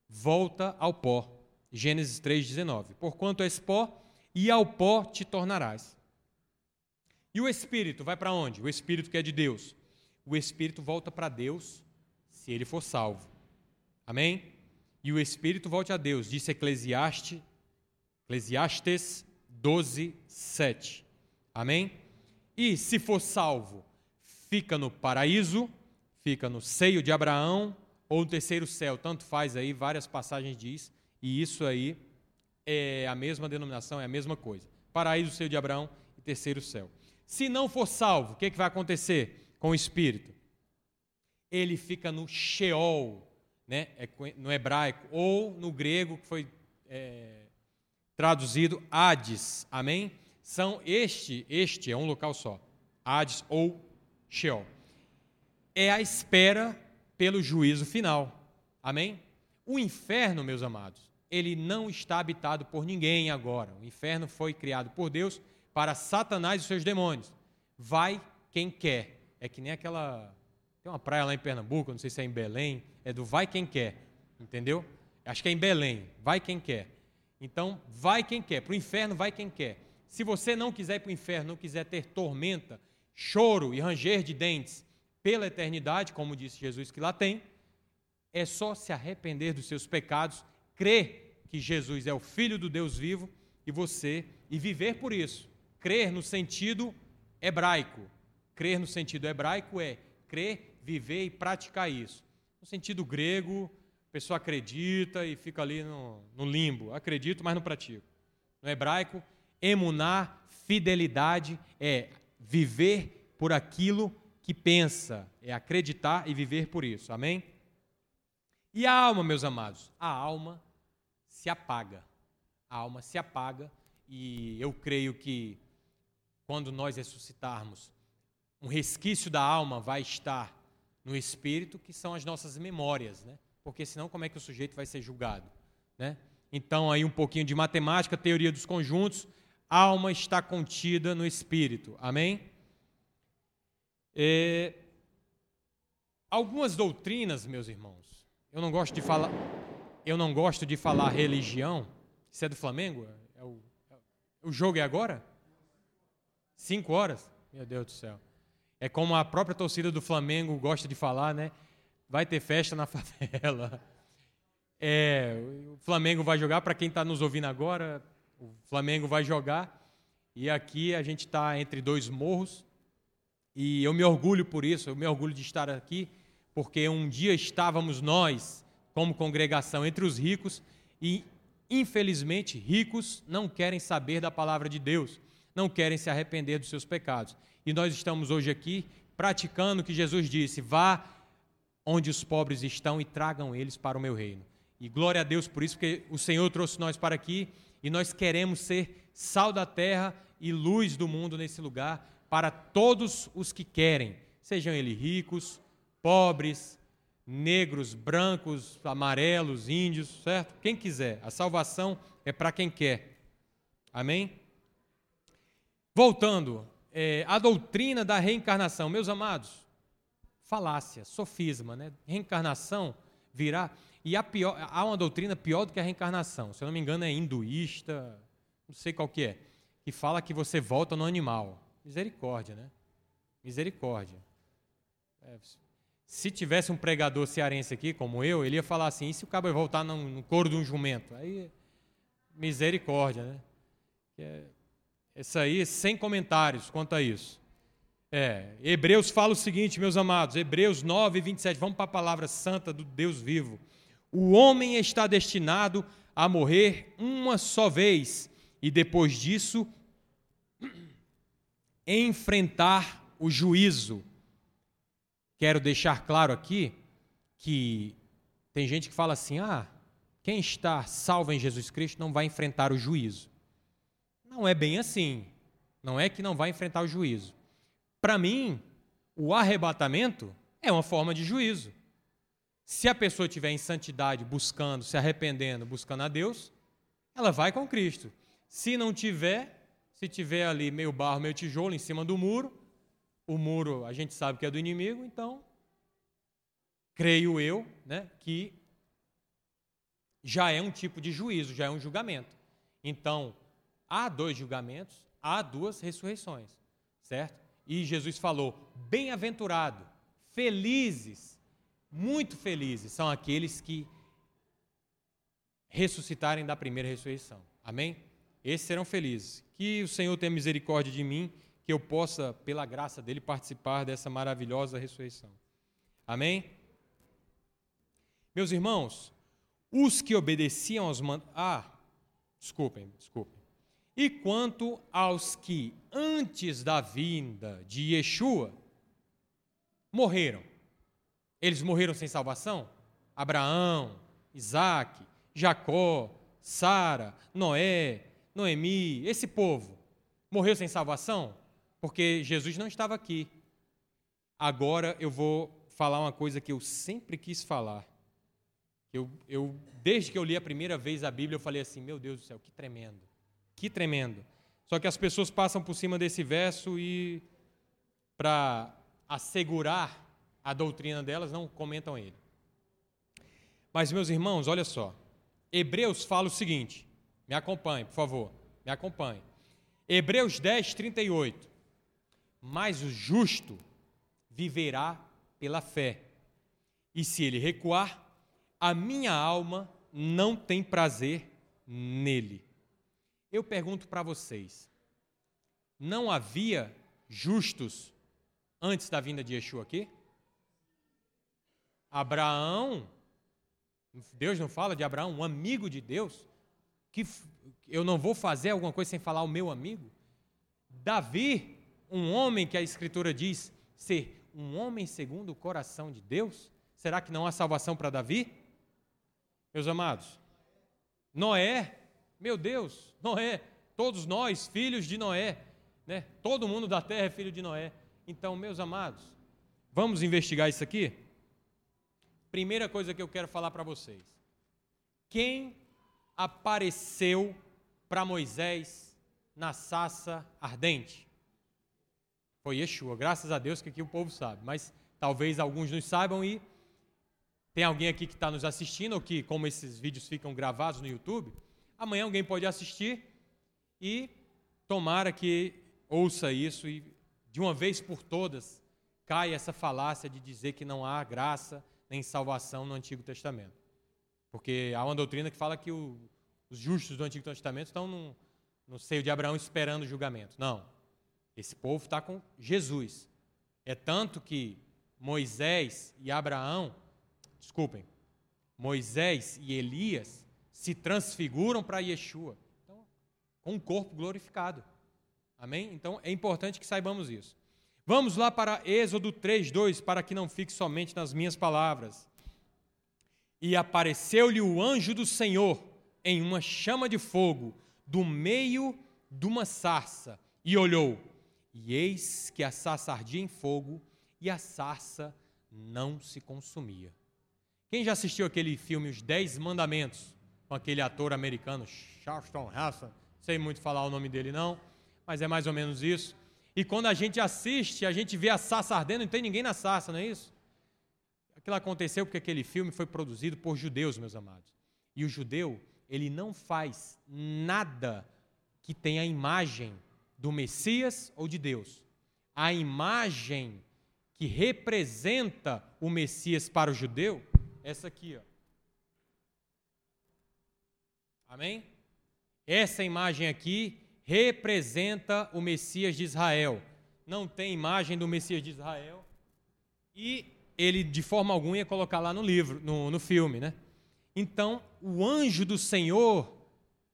Volta ao pó. Gênesis 3,19. Porquanto és pó, e ao pó te tornarás. E o espírito vai para onde? O espírito que é de Deus. O espírito volta para Deus se ele for salvo. Amém? E o espírito volte a Deus, disse Eclesiastes, Eclesiastes 12, 7. Amém? E se for salvo, fica no paraíso, fica no seio de Abraão ou no terceiro céu, tanto faz aí, várias passagens diz, e isso aí é a mesma denominação, é a mesma coisa. Paraíso, seio de Abraão e terceiro céu. Se não for salvo, o que, é que vai acontecer com o espírito? ele fica no Sheol, né? É no hebraico, ou no grego, que foi é, traduzido Hades. Amém? São este, este é um local só. Hades ou Sheol. É a espera pelo juízo final. Amém? O inferno, meus amados, ele não está habitado por ninguém agora. O inferno foi criado por Deus para Satanás e seus demônios. Vai quem quer. É que nem aquela. Tem uma praia lá em Pernambuco, não sei se é em Belém, é do vai quem quer. Entendeu? Acho que é em Belém. Vai quem quer. Então, vai quem quer. Para o inferno, vai quem quer. Se você não quiser ir para o inferno, não quiser ter tormenta, choro e ranger de dentes pela eternidade, como disse Jesus que lá tem, é só se arrepender dos seus pecados, crer que Jesus é o Filho do Deus vivo e você, e viver por isso. Crer no sentido hebraico. Crer no sentido hebraico é crer, viver e praticar isso. No sentido grego, a pessoa acredita e fica ali no, no limbo. Acredito, mas não pratico. No hebraico, emunar, fidelidade, é viver por aquilo que pensa, é acreditar e viver por isso. Amém? E a alma, meus amados? A alma se apaga. A alma se apaga e eu creio que quando nós ressuscitarmos, um resquício da alma vai estar no espírito, que são as nossas memórias, né? Porque senão como é que o sujeito vai ser julgado, né? Então aí um pouquinho de matemática, teoria dos conjuntos, alma está contida no espírito. Amém? É, algumas doutrinas, meus irmãos, eu não gosto de falar, eu não gosto de falar religião. Isso é do Flamengo? É o, o jogo é agora? Cinco horas? Meu Deus do céu. É como a própria torcida do Flamengo gosta de falar, né? Vai ter festa na favela. É, o Flamengo vai jogar, para quem está nos ouvindo agora, o Flamengo vai jogar. E aqui a gente está entre dois morros. E eu me orgulho por isso, eu me orgulho de estar aqui, porque um dia estávamos nós, como congregação, entre os ricos, e infelizmente ricos não querem saber da palavra de Deus não querem se arrepender dos seus pecados. E nós estamos hoje aqui praticando o que Jesus disse: vá onde os pobres estão e tragam eles para o meu reino. E glória a Deus por isso, porque o Senhor trouxe nós para aqui e nós queremos ser sal da terra e luz do mundo nesse lugar para todos os que querem, sejam eles ricos, pobres, negros, brancos, amarelos, índios, certo? Quem quiser. A salvação é para quem quer. Amém? Voltando, é, a doutrina da reencarnação, meus amados, falácia, sofisma, né? Reencarnação virá. E há, pior, há uma doutrina pior do que a reencarnação. Se eu não me engano, é hinduísta, não sei qual que é, que fala que você volta no animal. Misericórdia, né? Misericórdia. É, se tivesse um pregador cearense aqui, como eu, ele ia falar assim: e se o cabo voltar no, no couro de um jumento? Aí, misericórdia, né? É, isso aí, sem comentários quanto a isso. É, Hebreus fala o seguinte, meus amados, Hebreus 9, 27, vamos para a palavra santa do Deus vivo. O homem está destinado a morrer uma só vez e depois disso enfrentar o juízo. Quero deixar claro aqui que tem gente que fala assim: ah, quem está salvo em Jesus Cristo não vai enfrentar o juízo. Não é bem assim. Não é que não vai enfrentar o juízo. Para mim, o arrebatamento é uma forma de juízo. Se a pessoa estiver em santidade, buscando, se arrependendo, buscando a Deus, ela vai com Cristo. Se não tiver, se tiver ali meio barro, meio tijolo em cima do muro, o muro a gente sabe que é do inimigo, então creio eu, né, que já é um tipo de juízo, já é um julgamento. Então, há dois julgamentos, há duas ressurreições, certo? E Jesus falou: bem-aventurado, felizes, muito felizes são aqueles que ressuscitarem da primeira ressurreição. Amém? Esses serão felizes. Que o Senhor tenha misericórdia de mim, que eu possa, pela graça dele, participar dessa maravilhosa ressurreição. Amém? Meus irmãos, os que obedeciam aos mandamentos. Ah, desculpem, desculpem. E quanto aos que, antes da vinda de Yeshua, morreram. Eles morreram sem salvação? Abraão, Isaac, Jacó, Sara, Noé, Noemi, esse povo morreu sem salvação? Porque Jesus não estava aqui. Agora eu vou falar uma coisa que eu sempre quis falar. Eu, eu, desde que eu li a primeira vez a Bíblia, eu falei assim: meu Deus do céu, que tremendo, que tremendo. Só que as pessoas passam por cima desse verso e, para assegurar a doutrina delas, não comentam ele. Mas, meus irmãos, olha só. Hebreus fala o seguinte: me acompanhe, por favor, me acompanhe. Hebreus 10, 38. Mas o justo viverá pela fé. E se ele recuar, a minha alma não tem prazer nele. Eu pergunto para vocês: não havia justos antes da vinda de Yeshua aqui? Abraão, Deus não fala de Abraão, um amigo de Deus, que eu não vou fazer alguma coisa sem falar o meu amigo. Davi, um homem que a Escritura diz ser um homem segundo o coração de Deus, será que não há salvação para Davi? Meus amados, Noé, meu Deus, Noé, todos nós, filhos de Noé, né? Todo mundo da terra é filho de Noé. Então, meus amados, vamos investigar isso aqui? Primeira coisa que eu quero falar para vocês. Quem apareceu para Moisés na sassa ardente? Foi Yeshua. Graças a Deus que aqui o povo sabe, mas talvez alguns não saibam e tem alguém aqui que está nos assistindo, ou que, como esses vídeos ficam gravados no YouTube, amanhã alguém pode assistir e tomara que ouça isso e, de uma vez por todas, caia essa falácia de dizer que não há graça nem salvação no Antigo Testamento. Porque há uma doutrina que fala que o, os justos do Antigo Testamento estão no, no seio de Abraão esperando o julgamento. Não. Esse povo está com Jesus. É tanto que Moisés e Abraão desculpem, Moisés e Elias se transfiguram para Yeshua, então, com um corpo glorificado. Amém? Então é importante que saibamos isso. Vamos lá para Êxodo 3:2 para que não fique somente nas minhas palavras. E apareceu-lhe o anjo do Senhor em uma chama de fogo do meio de uma sarça e olhou, e eis que a sarça ardia em fogo e a sarça não se consumia. Quem já assistiu aquele filme Os Dez Mandamentos, com aquele ator americano, Charleston Heston, sei muito falar o nome dele não, mas é mais ou menos isso. E quando a gente assiste, a gente vê a sarça ardendo, não tem ninguém na sarça, não é isso? Aquilo aconteceu porque aquele filme foi produzido por judeus, meus amados. E o judeu, ele não faz nada que tenha a imagem do Messias ou de Deus. A imagem que representa o Messias para o judeu essa aqui, ó. Amém? Essa imagem aqui representa o Messias de Israel. Não tem imagem do Messias de Israel. E ele, de forma alguma, ia colocar lá no livro, no, no filme, né? Então, o anjo do Senhor,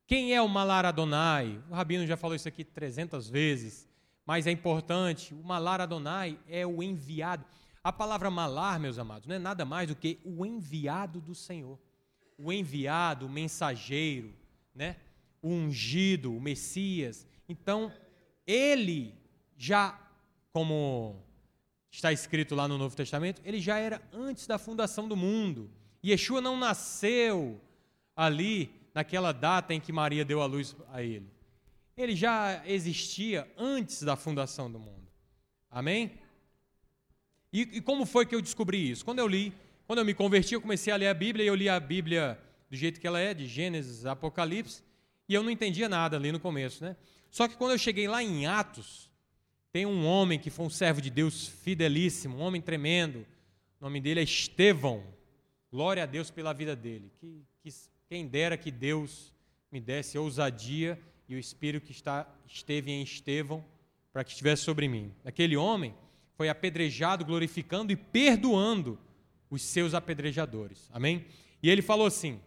quem é o Malar Adonai? O Rabino já falou isso aqui 300 vezes, mas é importante. O Malar Adonai é o enviado. A palavra malar, meus amados, não é nada mais do que o enviado do Senhor. O enviado, o mensageiro, né? o ungido, o Messias. Então, ele já, como está escrito lá no Novo Testamento, ele já era antes da fundação do mundo. Yeshua não nasceu ali naquela data em que Maria deu a luz a ele. Ele já existia antes da fundação do mundo. Amém? E, e, como foi que eu descobri isso? Quando eu li, quando eu me converti, eu comecei a ler a Bíblia e eu li a Bíblia do jeito que ela é, de Gênesis, Apocalipse, e eu não entendia nada ali no começo, né? Só que quando eu cheguei lá em Atos, tem um homem que foi um servo de Deus fidelíssimo, um homem tremendo. O nome dele é Estevão. Glória a Deus pela vida dele. Que, que quem dera que Deus me desse ousadia e o Espírito que está, esteve em Estevão para que estivesse sobre mim. Aquele homem, foi apedrejado, glorificando e perdoando os seus apedrejadores. Amém? E ele falou assim: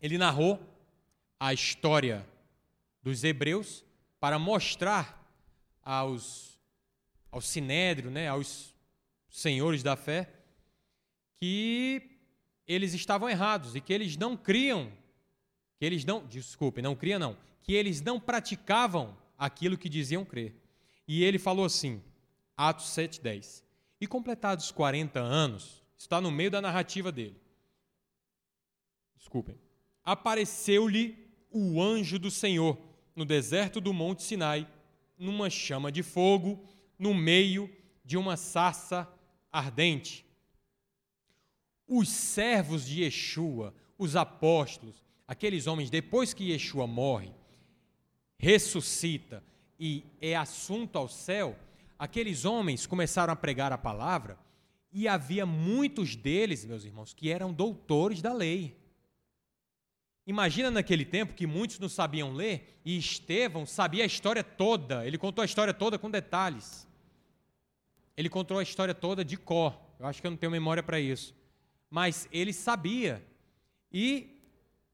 ele narrou a história dos hebreus para mostrar aos, ao sinédrio, né, aos senhores da fé, que eles estavam errados e que eles não criam, que eles não, desculpe, não criam não, que eles não praticavam aquilo que diziam crer. E ele falou assim, Atos 7:10. E completados 40 anos, está no meio da narrativa dele. Desculpem. Apareceu-lhe o anjo do Senhor no deserto do Monte Sinai, numa chama de fogo, no meio de uma sarça ardente. Os servos de Yeshua, os apóstolos, aqueles homens, depois que Yeshua morre, ressuscita e é assunto ao céu, aqueles homens começaram a pregar a palavra e havia muitos deles, meus irmãos, que eram doutores da lei. Imagina naquele tempo que muitos não sabiam ler e Estevão sabia a história toda, ele contou a história toda com detalhes. Ele contou a história toda de cor. Eu acho que eu não tenho memória para isso. Mas ele sabia. E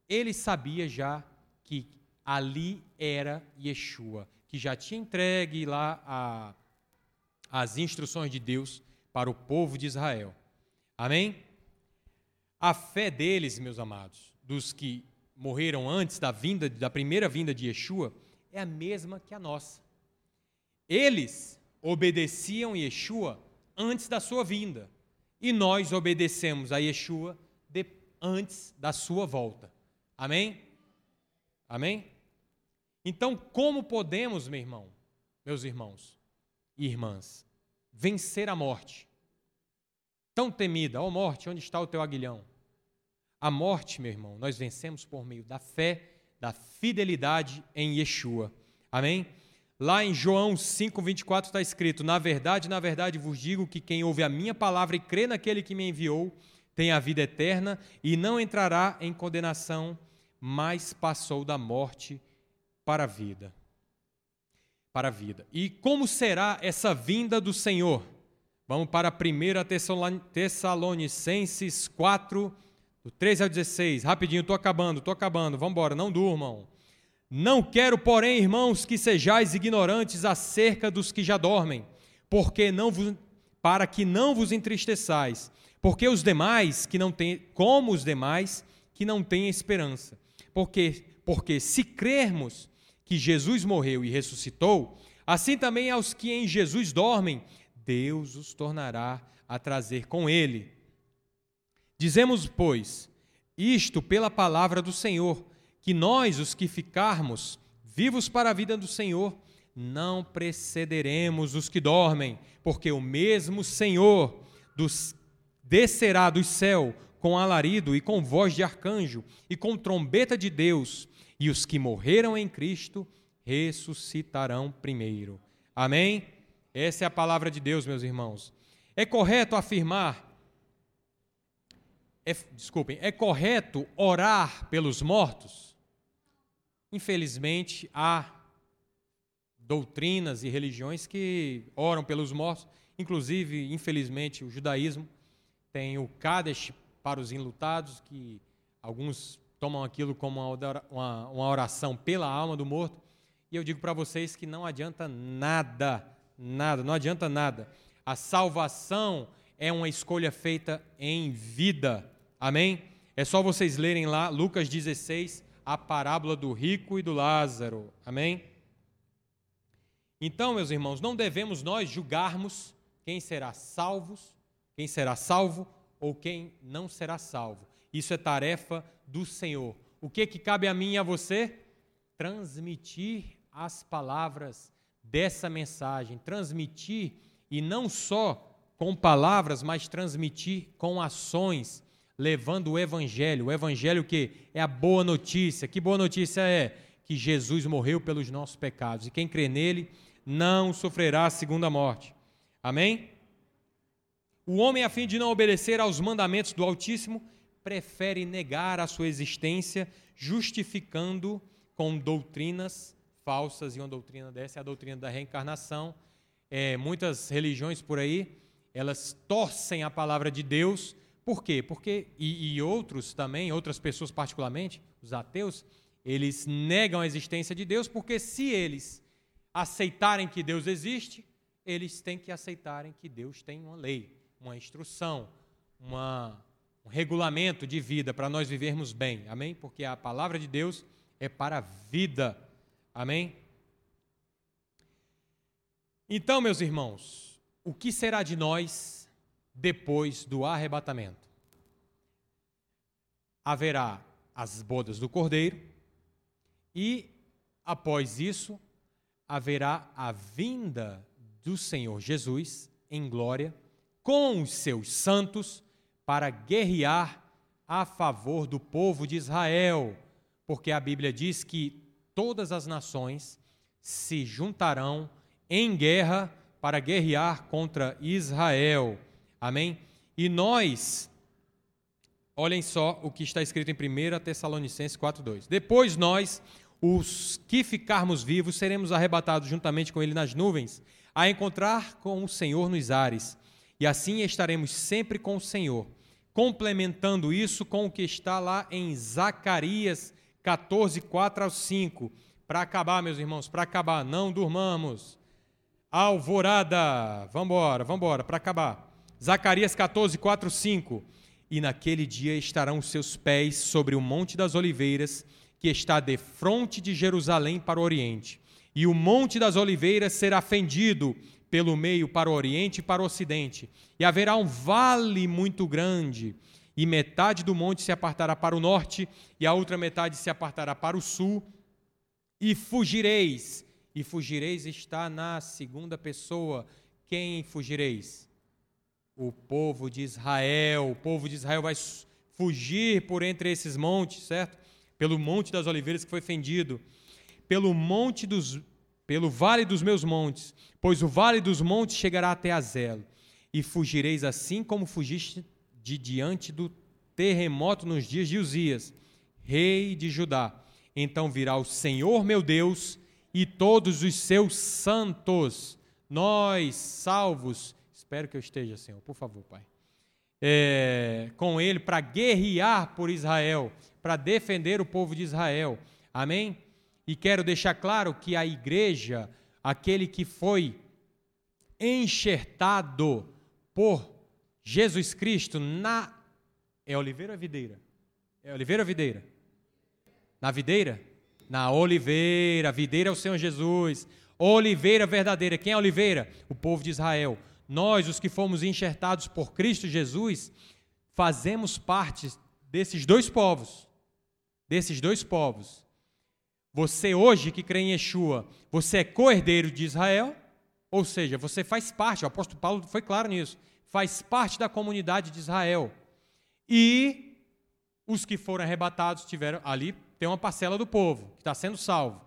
ele sabia já que ali era Yeshua, que já tinha entregue lá a, as instruções de Deus para o povo de Israel. Amém? A fé deles, meus amados, dos que morreram antes da vinda da primeira vinda de Yeshua, é a mesma que a nossa. Eles obedeciam Yeshua antes da sua vinda. E nós obedecemos a Yeshua de, antes da sua volta. Amém? Amém? Então, como podemos, meu irmão, meus irmãos e irmãs, vencer a morte? Tão temida, ó oh, morte, onde está o teu aguilhão? A morte, meu irmão, nós vencemos por meio da fé, da fidelidade em Yeshua. Amém? Lá em João 5,24 está escrito: Na verdade, na verdade vos digo que quem ouve a minha palavra e crê naquele que me enviou tem a vida eterna e não entrará em condenação, mas passou da morte para a vida. Para a vida. E como será essa vinda do Senhor? Vamos para 1 Tessalonicenses 4, do 13 ao 16. Rapidinho, estou acabando, estou acabando. Vamos embora, não durmam. Não quero, porém, irmãos, que sejais ignorantes acerca dos que já dormem, porque não vos, para que não vos entristeçais, porque os demais que não têm, como os demais que não têm esperança. Porque porque se crermos que Jesus morreu e ressuscitou, assim também aos que em Jesus dormem, Deus os tornará a trazer com ele. Dizemos, pois, isto pela palavra do Senhor, que nós, os que ficarmos vivos para a vida do Senhor, não precederemos os que dormem, porque o mesmo Senhor dos, descerá do céu com alarido e com voz de arcanjo e com trombeta de Deus, e os que morreram em Cristo ressuscitarão primeiro. Amém? Essa é a palavra de Deus, meus irmãos. É correto afirmar, é, desculpem, é correto orar pelos mortos? Infelizmente, há doutrinas e religiões que oram pelos mortos, inclusive, infelizmente, o judaísmo tem o Kadesh para os enlutados, que alguns tomam aquilo como uma oração pela alma do morto. E eu digo para vocês que não adianta nada, nada, não adianta nada. A salvação é uma escolha feita em vida. Amém? É só vocês lerem lá Lucas 16, a parábola do rico e do Lázaro. Amém? Então, meus irmãos, não devemos nós julgarmos quem será salvos, quem será salvo ou quem não será salvo. Isso é tarefa do Senhor. O que que cabe a mim e a você? Transmitir as palavras dessa mensagem, transmitir e não só com palavras, mas transmitir com ações, levando o evangelho. O evangelho que é a boa notícia. Que boa notícia é? Que Jesus morreu pelos nossos pecados e quem crê nele não sofrerá a segunda morte. Amém? O homem, a fim de não obedecer aos mandamentos do Altíssimo, prefere negar a sua existência, justificando com doutrinas falsas, e uma doutrina dessa é a doutrina da reencarnação. É, muitas religiões por aí, elas torcem a palavra de Deus por quê? Porque, e, e outros também, outras pessoas particularmente, os ateus, eles negam a existência de Deus, porque se eles aceitarem que Deus existe, eles têm que aceitarem que Deus tem uma lei, uma instrução, uma, um regulamento de vida para nós vivermos bem. Amém? Porque a palavra de Deus é para a vida. Amém? Então, meus irmãos, o que será de nós depois do arrebatamento? Haverá as bodas do cordeiro e, após isso, haverá a vinda do Senhor Jesus em glória com os seus santos para guerrear a favor do povo de Israel, porque a Bíblia diz que todas as nações se juntarão em guerra para guerrear contra Israel. Amém? E nós, olhem só o que está escrito em 1 Tessalonicenses 4,2. Depois nós, os que ficarmos vivos, seremos arrebatados juntamente com ele nas nuvens, a encontrar com o Senhor nos ares. E assim estaremos sempre com o Senhor. Complementando isso com o que está lá em Zacarias 14, 4 ao 5. Para acabar, meus irmãos, para acabar, não durmamos. Alvorada, vamos embora, para acabar. Zacarias 14, 4, 5. E naquele dia estarão os seus pés sobre o Monte das Oliveiras, que está de frente de Jerusalém para o Oriente. E o Monte das Oliveiras será fendido pelo meio para o Oriente e para o Ocidente. E haverá um vale muito grande, e metade do monte se apartará para o norte, e a outra metade se apartará para o sul. E fugireis, e fugireis está na segunda pessoa. Quem fugireis? O povo de Israel. O povo de Israel vai fugir por entre esses montes, certo? Pelo monte das oliveiras que foi fendido pelo monte dos pelo vale dos meus montes, pois o vale dos montes chegará até Azelo, e fugireis assim como fugiste de diante do terremoto nos dias de Uzias, rei de Judá. Então virá o Senhor meu Deus e todos os seus santos, nós salvos, espero que eu esteja, Senhor, por favor, Pai, é, com ele para guerrear por Israel, para defender o povo de Israel. Amém? E quero deixar claro que a igreja, aquele que foi enxertado por Jesus Cristo na. É oliveira ou videira? É oliveira ou videira? Na videira? Na oliveira. Videira é o Senhor Jesus. Oliveira verdadeira. Quem é oliveira? O povo de Israel. Nós, os que fomos enxertados por Cristo Jesus, fazemos parte desses dois povos. Desses dois povos. Você hoje que crê em Yeshua, você é co-herdeiro de Israel, ou seja, você faz parte, o apóstolo Paulo foi claro nisso, faz parte da comunidade de Israel. E os que foram arrebatados tiveram ali tem uma parcela do povo que está sendo salvo.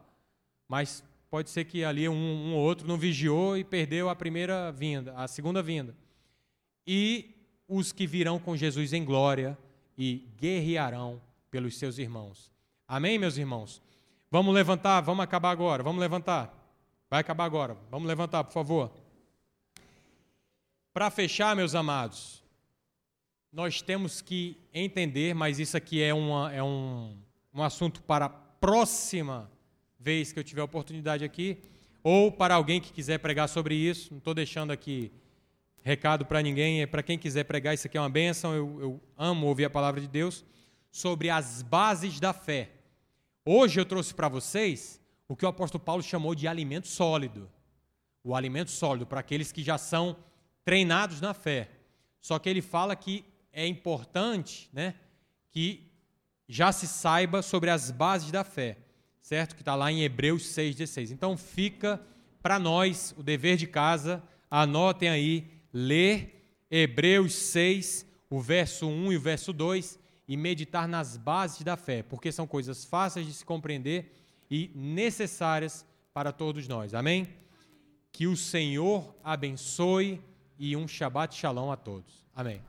Mas pode ser que ali um, um ou outro não vigiou e perdeu a primeira vinda, a segunda vinda. E os que virão com Jesus em glória e guerrearão pelos seus irmãos. Amém, meus irmãos? Vamos levantar, vamos acabar agora, vamos levantar. Vai acabar agora, vamos levantar, por favor. Para fechar, meus amados, nós temos que entender, mas isso aqui é, uma, é um, um assunto para a próxima vez que eu tiver oportunidade aqui, ou para alguém que quiser pregar sobre isso. Não estou deixando aqui recado para ninguém, é para quem quiser pregar, isso aqui é uma bênção, eu, eu amo ouvir a palavra de Deus, sobre as bases da fé. Hoje eu trouxe para vocês o que o apóstolo Paulo chamou de alimento sólido. O alimento sólido para aqueles que já são treinados na fé. Só que ele fala que é importante, né, que já se saiba sobre as bases da fé, certo? Que está lá em Hebreus 6,16. Então fica para nós o dever de casa, anotem aí, ler Hebreus 6, o verso 1 e o verso 2, e meditar nas bases da fé, porque são coisas fáceis de se compreender e necessárias para todos nós. Amém? Que o Senhor abençoe e um Shabbat Shalom a todos. Amém.